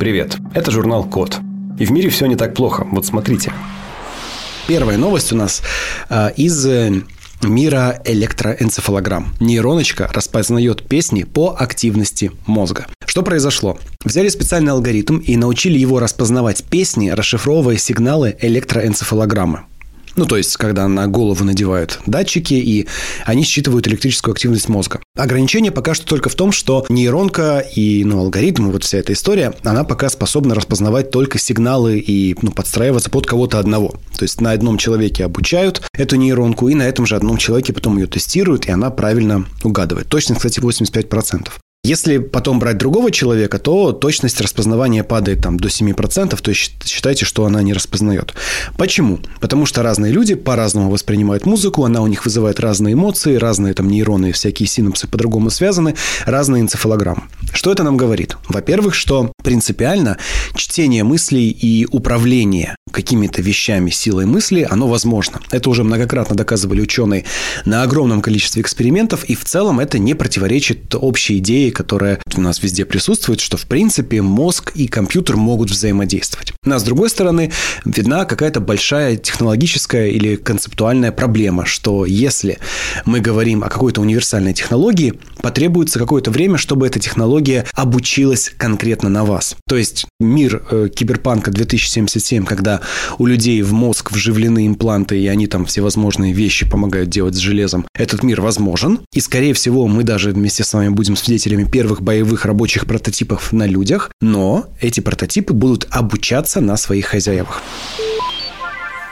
Привет, это журнал Код. И в мире все не так плохо. Вот смотрите. Первая новость у нас э, из э, мира электроэнцефалограмм. Нейроночка распознает песни по активности мозга. Что произошло? Взяли специальный алгоритм и научили его распознавать песни, расшифровывая сигналы электроэнцефалограммы. Ну, то есть, когда на голову надевают датчики, и они считывают электрическую активность мозга. Ограничение пока что только в том, что нейронка и ну, алгоритм, вот вся эта история, она пока способна распознавать только сигналы и ну, подстраиваться под кого-то одного. То есть, на одном человеке обучают эту нейронку, и на этом же одном человеке потом ее тестируют, и она правильно угадывает. Точность, кстати, 85%. Если потом брать другого человека, то точность распознавания падает там до 7%, то есть считайте, что она не распознает. Почему? Потому что разные люди по-разному воспринимают музыку, она у них вызывает разные эмоции, разные там нейроны, всякие синапсы по-другому связаны, разные энцефалограммы. Что это нам говорит? Во-первых, что принципиально чтение мыслей и управление какими-то вещами силой мысли, оно возможно. Это уже многократно доказывали ученые на огромном количестве экспериментов, и в целом это не противоречит общей идее, которая у нас везде присутствует, что в принципе мозг и компьютер могут взаимодействовать. Но с другой стороны, видна какая-то большая технологическая или концептуальная проблема, что если мы говорим о какой-то универсальной технологии, потребуется какое-то время, чтобы эта технология обучилась конкретно на вас. То есть мир э, киберпанка 2077, когда у людей в мозг вживлены импланты, и они там всевозможные вещи помогают делать с железом, этот мир возможен. И, скорее всего, мы даже вместе с вами будем свидетелями первых боевых рабочих прототипов на людях, но эти прототипы будут обучаться на своих хозяевах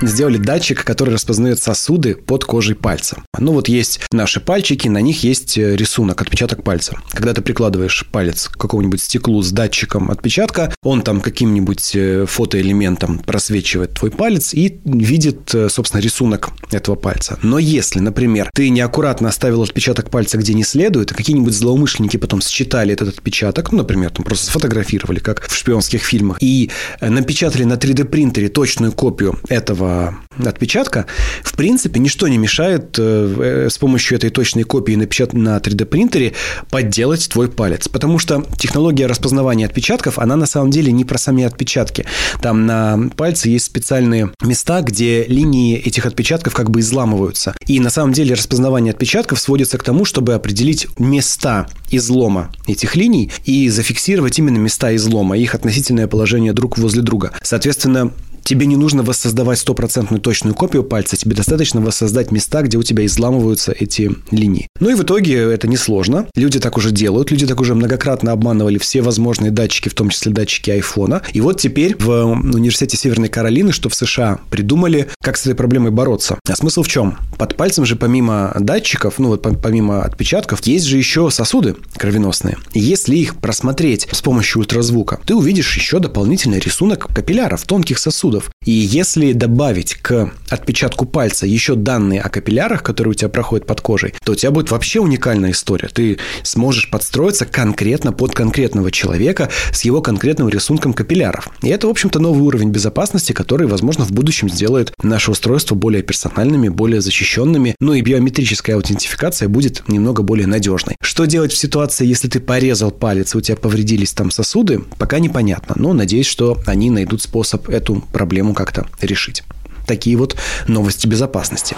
сделали датчик, который распознает сосуды под кожей пальца. Ну вот есть наши пальчики, на них есть э, рисунок, отпечаток пальца. Когда ты прикладываешь палец к какому-нибудь стеклу с датчиком отпечатка, он там каким-нибудь э, фотоэлементом просвечивает твой палец и видит, э, собственно, рисунок этого пальца. Но если, например, ты неаккуратно оставил отпечаток пальца где не следует, а какие-нибудь злоумышленники потом считали этот отпечаток, ну, например, там просто сфотографировали, как в шпионских фильмах, и напечатали на 3D принтере точную копию этого отпечатка, в принципе, ничто не мешает э, э, с помощью этой точной копии напечатать на 3D принтере подделать твой палец. Потому что технология распознавания отпечатков, она на самом деле не про сами отпечатки. Там на пальце есть специальные места, где линии этих отпечатков как бы изламываются. И на самом деле распознавание отпечатков сводится к тому, чтобы определить места излома этих линий и зафиксировать именно места излома, их относительное положение друг возле друга. Соответственно, Тебе не нужно воссоздавать стопроцентную точную копию пальца, тебе достаточно воссоздать места, где у тебя изламываются эти линии. Ну и в итоге это несложно. Люди так уже делают, люди так уже многократно обманывали все возможные датчики, в том числе датчики айфона. И вот теперь в университете Северной Каролины, что в США, придумали, как с этой проблемой бороться. А смысл в чем? Под пальцем же помимо датчиков, ну вот помимо отпечатков, есть же еще сосуды кровеносные. И если их просмотреть с помощью ультразвука, ты увидишь еще дополнительный рисунок капилляров, тонких сосудов сосудов. И если добавить к отпечатку пальца еще данные о капиллярах, которые у тебя проходят под кожей, то у тебя будет вообще уникальная история. Ты сможешь подстроиться конкретно под конкретного человека с его конкретным рисунком капилляров. И это, в общем-то, новый уровень безопасности, который, возможно, в будущем сделает наше устройство более персональными, более защищенными. Ну и биометрическая аутентификация будет немного более надежной. Что делать в ситуации, если ты порезал палец, у тебя повредились там сосуды, пока непонятно. Но надеюсь, что они найдут способ эту проблему как-то решить. Такие вот новости безопасности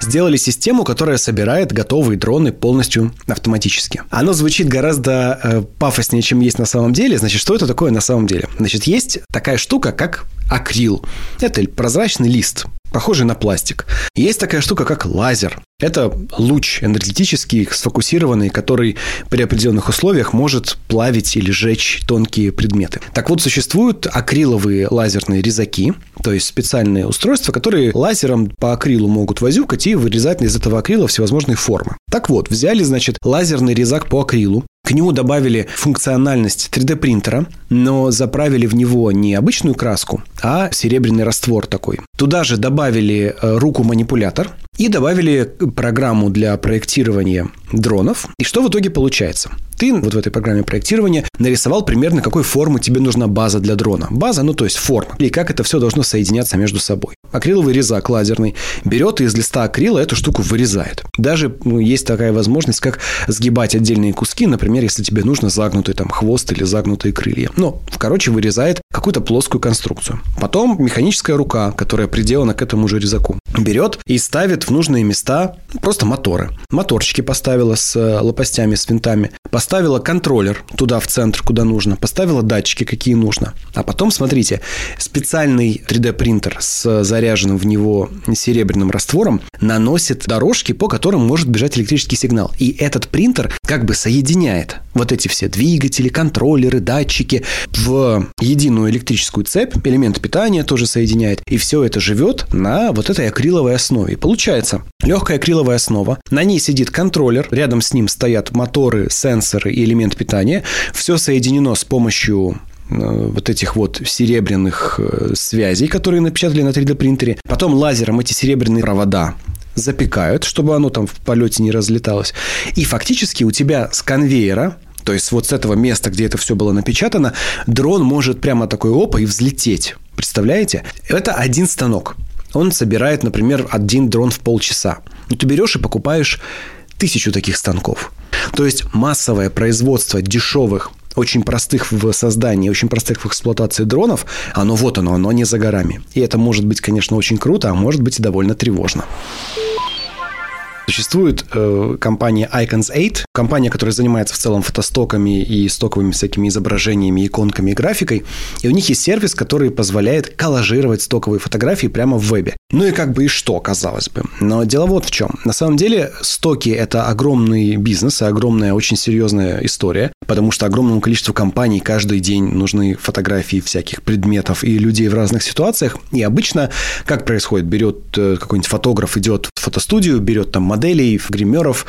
сделали систему, которая собирает готовые дроны полностью автоматически. Оно звучит гораздо э, пафоснее, чем есть на самом деле. Значит, что это такое на самом деле? Значит, есть такая штука, как акрил. Это прозрачный лист похожий на пластик. Есть такая штука, как лазер. Это луч энергетический, сфокусированный, который при определенных условиях может плавить или жечь тонкие предметы. Так вот, существуют акриловые лазерные резаки, то есть специальные устройства, которые лазером по акрилу могут возюкать и вырезать из этого акрила всевозможные формы. Так вот, взяли, значит, лазерный резак по акрилу, к нему добавили функциональность 3D-принтера, но заправили в него не обычную краску, а серебряный раствор такой. Туда же добавили э, руку-манипулятор и добавили программу для проектирования дронов. И что в итоге получается? Ты вот в этой программе проектирования нарисовал примерно, какой формы тебе нужна база для дрона. База, ну то есть форма. И как это все должно соединяться между собой. Акриловый резак лазерный берет и из листа акрила эту штуку вырезает. Даже ну, есть такая возможность, как сгибать отдельные куски, например, если тебе нужно загнутый там хвост или загнутые крылья. Ну, короче, вырезает какую-то плоскую конструкцию. Потом механическая рука, которая приделана к этому же резаку, берет и ставит в нужные места просто моторы. Моторчики поставила с э, лопастями, с винтами. Поставила контроллер туда, в центр, куда нужно. Поставила датчики, какие нужно. А потом, смотрите, специальный 3D-принтер с заряженным в него серебряным раствором наносит дорожки, по которым может бежать электрический сигнал. И этот принтер как бы соединяет вот эти все двигатели, контроллеры, датчики в единую электрическую цепь, элемент питания тоже соединяет. И все это живет на вот этой акриловой основе. И получается легкая акриловая основа, на ней сидит контроллер, рядом с ним стоят моторы, сенсоры и элемент питания. Все соединено с помощью э, вот этих вот серебряных э, связей, которые напечатали на 3D принтере. Потом лазером эти серебряные провода запекают, чтобы оно там в полете не разлеталось. И фактически у тебя с конвейера то есть вот с этого места, где это все было напечатано, дрон может прямо такой опа и взлететь. Представляете? Это один станок. Он собирает, например, один дрон в полчаса. Ну, ты берешь и покупаешь тысячу таких станков. То есть массовое производство дешевых очень простых в создании, очень простых в эксплуатации дронов, оно вот оно, оно не за горами. И это может быть, конечно, очень круто, а может быть и довольно тревожно. Существует э, компания Icons 8, компания, которая занимается в целом фотостоками и стоковыми всякими изображениями, иконками и графикой. И у них есть сервис, который позволяет коллажировать стоковые фотографии прямо в вебе. Ну и как бы и что, казалось бы. Но дело вот в чем. На самом деле стоки – это огромный бизнес и огромная, очень серьезная история, потому что огромному количеству компаний каждый день нужны фотографии всяких предметов и людей в разных ситуациях. И обычно как происходит? Берет э, какой-нибудь фотограф, идет в фотостудию, берет там моделей, гримеров,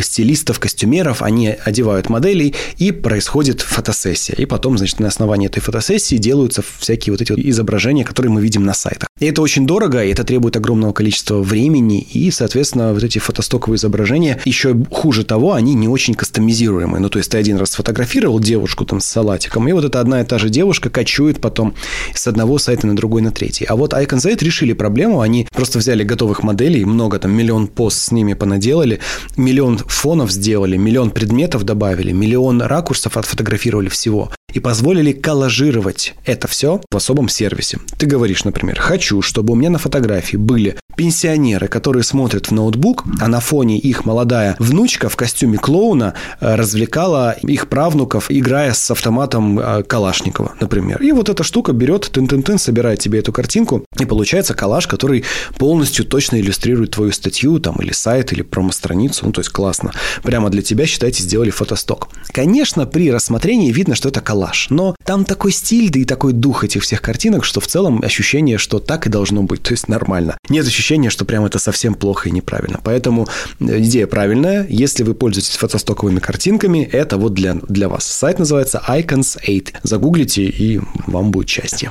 стилистов, костюмеров, они одевают моделей, и происходит фотосессия. И потом, значит, на основании этой фотосессии делаются всякие вот эти вот изображения, которые мы видим на сайтах. И это очень дорого, и это требует огромного количества времени, и, соответственно, вот эти фотостоковые изображения, еще хуже того, они не очень кастомизируемые. Ну, то есть ты один раз сфотографировал девушку там с салатиком, и вот эта одна и та же девушка кочует потом с одного сайта на другой, на третий. А вот Icon решили проблему, они просто взяли готовых моделей, много там, миллион пост с ними понаделали, миллион фонов сделали, миллион предметов добавили, миллион ракурсов отфотографировали всего и позволили коллажировать это все в особом сервисе. Ты говоришь, например, хочу, чтобы у меня на фотографии были пенсионеры, которые смотрят в ноутбук, а на фоне их молодая внучка в костюме клоуна э, развлекала их правнуков, играя с автоматом э, Калашникова, например. И вот эта штука берет, тын-тын-тын, собирает тебе эту картинку, и получается коллаж, который полностью точно иллюстрирует твою статью там, или сайт, или промо-страницу. Ну, то есть классно. Прямо для тебя, считайте, сделали фотосток. Конечно, при рассмотрении видно, что это коллаж, но там такой стиль, да и такой дух этих всех картинок, что в целом ощущение, что так и должно быть, то есть нормально. Нет ощущения ощущение, что прям это совсем плохо и неправильно. Поэтому э, идея правильная. Если вы пользуетесь фотостоковыми картинками, это вот для, для вас. Сайт называется Icons 8. Загуглите, и вам будет счастье.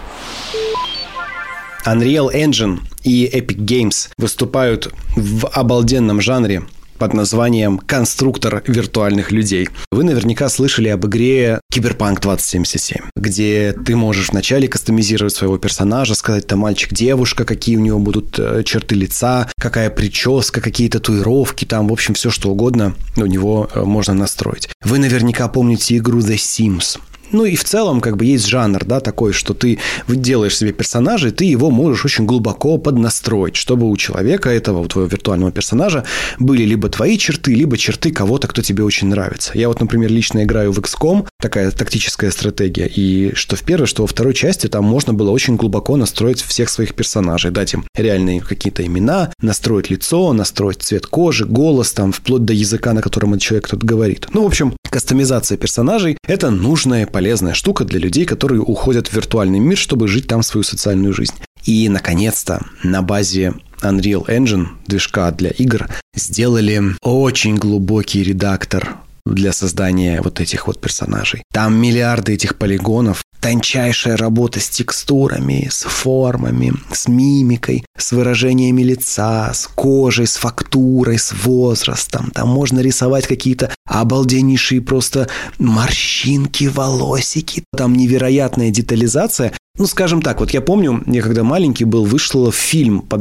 Unreal Engine и Epic Games выступают в обалденном жанре под названием «Конструктор виртуальных людей». Вы наверняка слышали об игре Киберпанк 2077, где ты можешь вначале кастомизировать своего персонажа, сказать, там мальчик, девушка, какие у него будут э, черты лица, какая прическа, какие татуировки, там, в общем, все что угодно у него э, можно настроить. Вы наверняка помните игру The Sims – ну и в целом как бы есть жанр, да, такой, что ты делаешь себе персонажа, и ты его можешь очень глубоко поднастроить, чтобы у человека, этого, у твоего виртуального персонажа, были либо твои черты, либо черты кого-то, кто тебе очень нравится. Я вот, например, лично играю в XCOM, такая тактическая стратегия, и что в первой, что во второй части там можно было очень глубоко настроить всех своих персонажей, дать им реальные какие-то имена, настроить лицо, настроить цвет кожи, голос, там, вплоть до языка, на котором этот человек тут говорит. Ну, в общем, кастомизация персонажей – это нужная, полезная штука для людей, которые уходят в виртуальный мир, чтобы жить там свою социальную жизнь. И, наконец-то, на базе Unreal Engine, движка для игр, сделали очень глубокий редактор для создания вот этих вот персонажей. Там миллиарды этих полигонов, тончайшая работа с текстурами, с формами, с мимикой, с выражениями лица, с кожей, с фактурой, с возрастом. Там можно рисовать какие-то обалденнейшие просто морщинки, волосики. Там невероятная детализация. Ну, скажем так, вот я помню, я когда маленький был, вышел фильм по,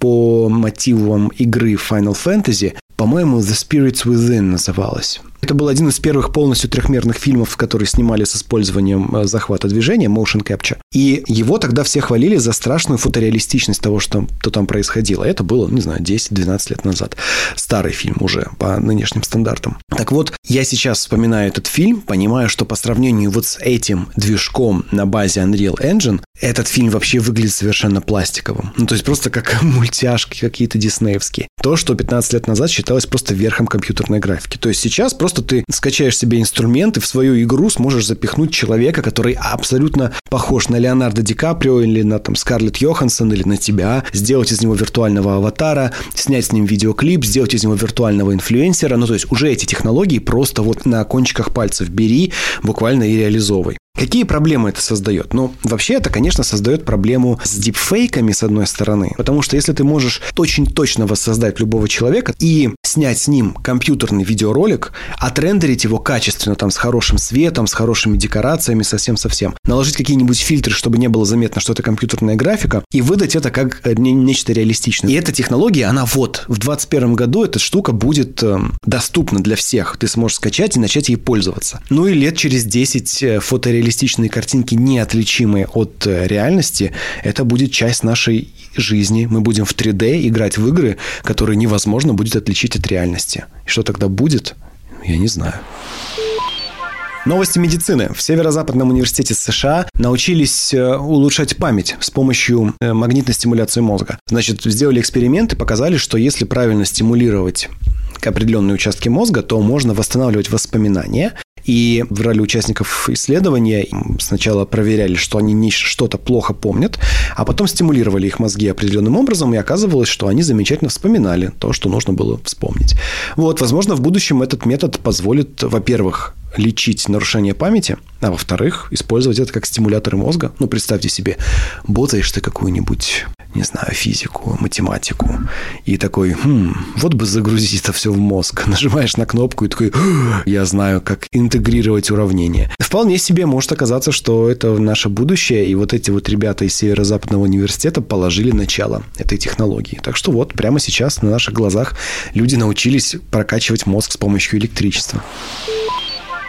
по мотивам игры Final Fantasy, по-моему, The Spirits Within называлась. Это был один из первых полностью трехмерных фильмов, которые снимали с использованием э, захвата движения, motion capture. И его тогда все хвалили за страшную фотореалистичность того, что, что там происходило. Это было, не знаю, 10-12 лет назад. Старый фильм уже по нынешним стандартам. Так вот, я сейчас вспоминаю этот фильм, понимаю, что по сравнению вот с этим движком на базе Unreal Engine, этот фильм вообще выглядит совершенно пластиковым. Ну, то есть просто как мультяшки какие-то диснеевские. То, что 15 лет назад считалось просто верхом компьютерной графики. То есть сейчас просто ты скачаешь себе инструмент и в свою игру сможешь запихнуть человека, который абсолютно похож на Леонардо Ди Каприо или на там Скарлетт Йоханссон или на тебя, сделать из него виртуального аватара, снять с ним видеоклип, сделать из него виртуального инфлюенсера. Ну, то есть уже эти технологии просто вот на кончиках пальцев бери, буквально и реализовывай. Какие проблемы это создает? Ну, вообще это, конечно, создает проблему с дипфейками, с одной стороны. Потому что если ты можешь очень точно воссоздать любого человека и снять с ним компьютерный видеоролик, отрендерить его качественно, там, с хорошим светом, с хорошими декорациями, совсем-совсем, наложить какие-нибудь фильтры, чтобы не было заметно, что это компьютерная графика, и выдать это как э, нечто реалистичное. И эта технология, она вот, в 2021 году эта штука будет э, доступна для всех. Ты сможешь скачать и начать ей пользоваться. Ну и лет через 10 э, фотореалистичных реалистичные картинки, неотличимые от э, реальности, это будет часть нашей жизни. Мы будем в 3D играть в игры, которые невозможно будет отличить от реальности. И что тогда будет, я не знаю. Новости медицины. В Северо-Западном университете США научились э, улучшать память с помощью э, магнитной стимуляции мозга. Значит, сделали эксперимент и показали, что если правильно стимулировать определенные участки мозга, то можно восстанавливать воспоминания, и брали участников исследования, сначала проверяли, что они не что-то плохо помнят, а потом стимулировали их мозги определенным образом, и оказывалось, что они замечательно вспоминали то, что нужно было вспомнить. Вот, возможно, в будущем этот метод позволит, во-первых, лечить нарушение памяти, а во-вторых, использовать это как стимулятор мозга. Ну, представьте себе, ботаешь ты какую-нибудь, не знаю, физику, математику, и такой, хм, вот бы загрузить это все в мозг. Нажимаешь на кнопку и такой, я знаю, как интегрировать уравнение. Вполне себе может оказаться, что это наше будущее, и вот эти вот ребята из Северо-Западного университета положили начало этой технологии. Так что вот прямо сейчас на наших глазах люди научились прокачивать мозг с помощью электричества.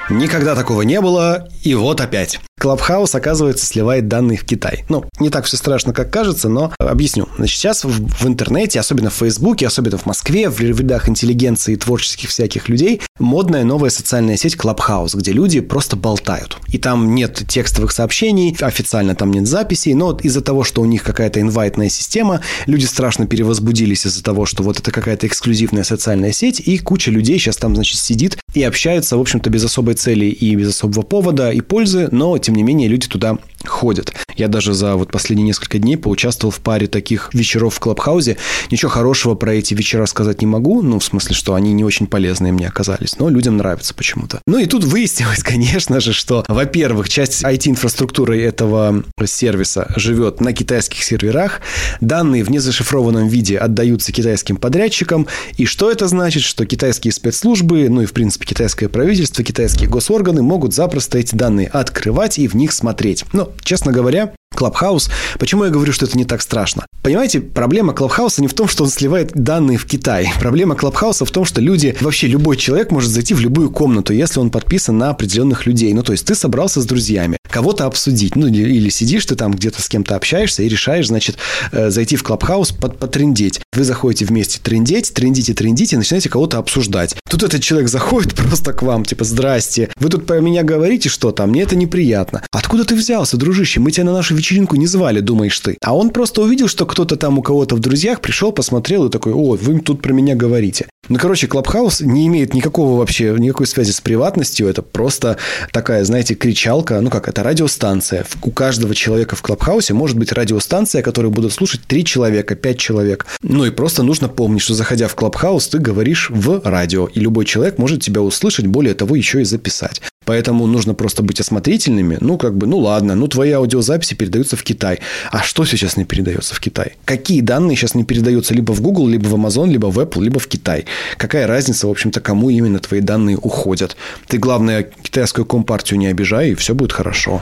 Никогда такого не было, и вот опять. Клабхаус, оказывается, сливает данные в Китай. Ну, не так все страшно, как кажется, но объясню. Значит, сейчас в, в интернете, особенно в Фейсбуке, особенно в Москве, в рядах интеллигенции и творческих всяких людей, модная новая социальная сеть Клабхаус, где люди просто болтают. И там нет текстовых сообщений, официально там нет записей, но из-за того, что у них какая-то инвайтная система, люди страшно перевозбудились из-за того, что вот это какая-то эксклюзивная социальная сеть, и куча людей сейчас там, значит, сидит и общаются, в общем-то, без особой цели и без особого повода и пользы, но тем не менее люди туда ходят. Я даже за вот последние несколько дней поучаствовал в паре таких вечеров в Клабхаузе. Ничего хорошего про эти вечера сказать не могу, ну, в смысле, что они не очень полезные мне оказались, но людям нравится почему-то. Ну, и тут выяснилось, конечно же, что, во-первых, часть IT-инфраструктуры этого сервиса живет на китайских серверах, данные в незашифрованном виде отдаются китайским подрядчикам, и что это значит? Что китайские спецслужбы, ну и, в принципе, китайское правительство, китайские госорганы могут запросто эти данные открывать и в них смотреть. Но, честно говоря, Клабхаус. Почему я говорю, что это не так страшно? Понимаете, проблема Клабхауса не в том, что он сливает данные в Китай. Проблема Клабхауса в том, что люди, вообще любой человек может зайти в любую комнату, если он подписан на определенных людей. Ну, то есть ты собрался с друзьями, кого-то обсудить, ну, или сидишь ты там где-то с кем-то общаешься и решаешь, значит, э, зайти в Клабхаус под, потрендеть. Вы заходите вместе трендеть, трендите, трендите, и начинаете кого-то обсуждать. Тут этот человек заходит просто к вам, типа, здрасте, вы тут про меня говорите что-то, а мне это неприятно. Откуда ты взялся, дружище? Мы тебя на нашу вечеринку не звали, думаешь ты. А он просто увидел, что кто-то там у кого-то в друзьях пришел, посмотрел и такой, о, вы тут про меня говорите. Ну, короче, Клабхаус не имеет никакого вообще, никакой связи с приватностью. Это просто такая, знаете, кричалка. Ну, как, это радиостанция. У каждого человека в Клабхаусе может быть радиостанция, которую будут слушать три человека, пять человек. Ну, и просто нужно помнить, что заходя в Клабхаус, ты говоришь в радио. И любой человек может тебя услышать, более того, еще и записать. Поэтому нужно просто быть осмотрительными. Ну, как бы, ну ладно, ну твои аудиозаписи передаются в Китай. А что сейчас не передается в Китай? Какие данные сейчас не передаются либо в Google, либо в Amazon, либо в Apple, либо в Китай? Какая разница, в общем-то, кому именно твои данные уходят? Ты, главное, китайскую компартию не обижай, и все будет хорошо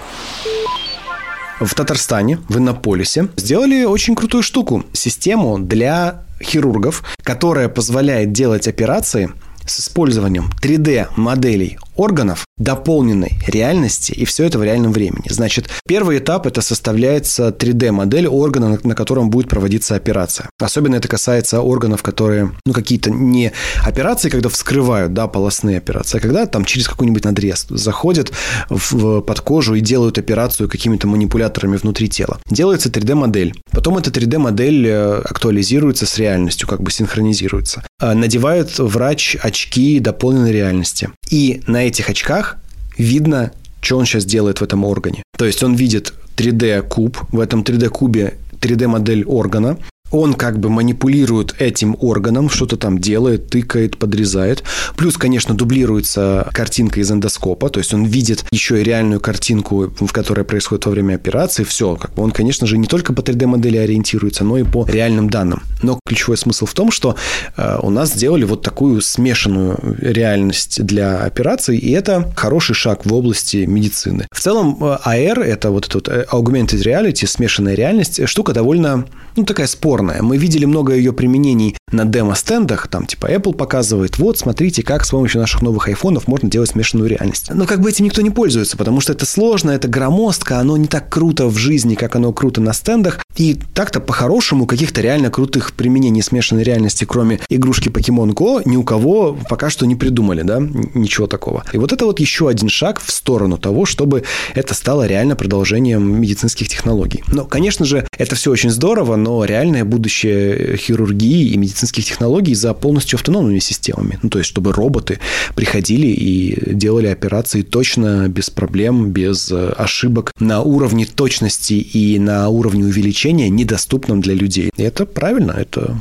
в Татарстане, в Иннополисе, сделали очень крутую штуку. Систему для хирургов, которая позволяет делать операции с использованием 3D-моделей органов дополненной реальности, и все это в реальном времени. Значит, первый этап – это составляется 3D-модель органа, на котором будет проводиться операция. Особенно это касается органов, которые, ну, какие-то не операции, когда вскрывают, да, полостные операции, а когда там через какой-нибудь надрез заходят в, под кожу и делают операцию какими-то манипуляторами внутри тела. Делается 3D-модель. Потом эта 3D-модель э, актуализируется с реальностью, как бы синхронизируется. А надевает врач очки дополненной реальности. И на этих очках видно, что он сейчас делает в этом органе. То есть он видит 3D-куб, в этом 3D-кубе 3D-модель органа, он как бы манипулирует этим органом, что-то там делает, тыкает, подрезает. Плюс, конечно, дублируется картинка из эндоскопа, то есть он видит еще и реальную картинку, в которой происходит во время операции. Все, как бы он, конечно же, не только по 3D-модели ориентируется, но и по реальным данным. Но ключевой смысл в том, что э, у нас сделали вот такую смешанную реальность для операций, и это хороший шаг в области медицины. В целом, AR, э, это вот этот э, augmented reality, смешанная реальность, штука довольно, ну, такая спорная спорная. Мы видели много ее применений на демо-стендах, там типа Apple показывает, вот, смотрите, как с помощью наших новых айфонов можно делать смешанную реальность. Но как бы этим никто не пользуется, потому что это сложно, это громоздко, оно не так круто в жизни, как оно круто на стендах. И так-то по-хорошему каких-то реально крутых применений смешанной реальности, кроме игрушки Pokemon Go, ни у кого пока что не придумали, да, ничего такого. И вот это вот еще один шаг в сторону того, чтобы это стало реально продолжением медицинских технологий. Но, конечно же, это все очень здорово, но реальное будущее хирургии и медицинских технологий за полностью автономными системами. Ну, то есть, чтобы роботы приходили и делали операции точно, без проблем, без э, ошибок на уровне точности и на уровне увеличения, недоступном для людей. И это правильно, это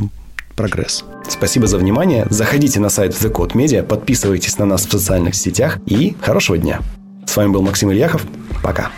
прогресс. Спасибо за внимание. Заходите на сайт The Code Media, подписывайтесь на нас в социальных сетях и хорошего дня. С вами был Максим Ильяхов. Пока.